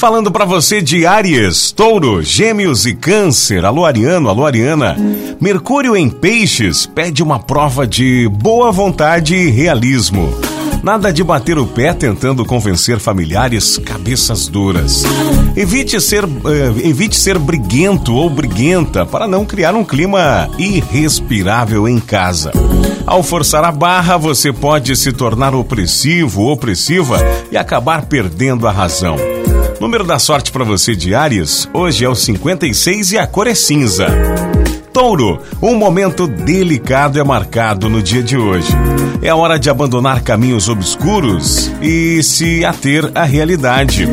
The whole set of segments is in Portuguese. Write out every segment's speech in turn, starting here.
Falando para você de Áries, Touro, Gêmeos e Câncer. Alô, Ariano, alô, Ariana. Mercúrio em Peixes pede uma prova de boa vontade e realismo. Nada de bater o pé tentando convencer familiares cabeças duras. Evite ser, uh, evite ser briguento ou briguenta para não criar um clima irrespirável em casa. Ao forçar a barra, você pode se tornar opressivo ou opressiva e acabar perdendo a razão. Número da sorte para você de Ares, hoje é o 56 e a cor é cinza. Touro, um momento delicado é marcado no dia de hoje. É hora de abandonar caminhos obscuros e se ater à realidade.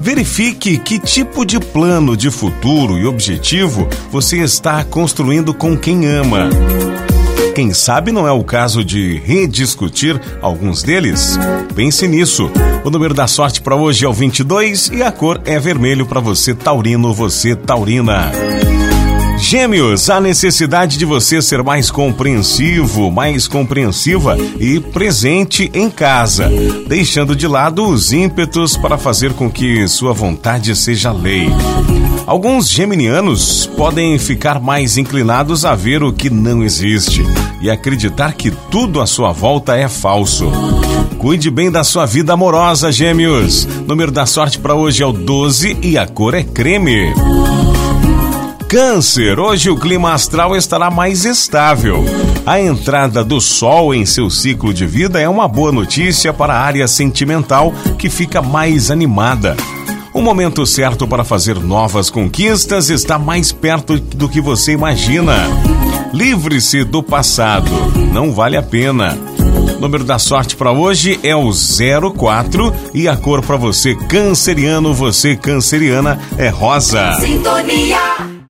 Verifique que tipo de plano de futuro e objetivo você está construindo com quem ama. Quem sabe não é o caso de rediscutir alguns deles? Pense nisso. O número da sorte para hoje é o 22 e a cor é vermelho para você, Taurino, você, Taurina. Gêmeos, a necessidade de você ser mais compreensivo, mais compreensiva e presente em casa, deixando de lado os ímpetos para fazer com que sua vontade seja lei. Alguns geminianos podem ficar mais inclinados a ver o que não existe e acreditar que tudo à sua volta é falso. Cuide bem da sua vida amorosa, Gêmeos. Número da sorte para hoje é o 12 e a cor é creme. Câncer, hoje o clima astral estará mais estável. A entrada do Sol em seu ciclo de vida é uma boa notícia para a área sentimental que fica mais animada. O momento certo para fazer novas conquistas está mais perto do que você imagina. Livre-se do passado, não vale a pena. O número da sorte para hoje é o 04 e a cor para você canceriano, você canceriana é rosa. Sintonia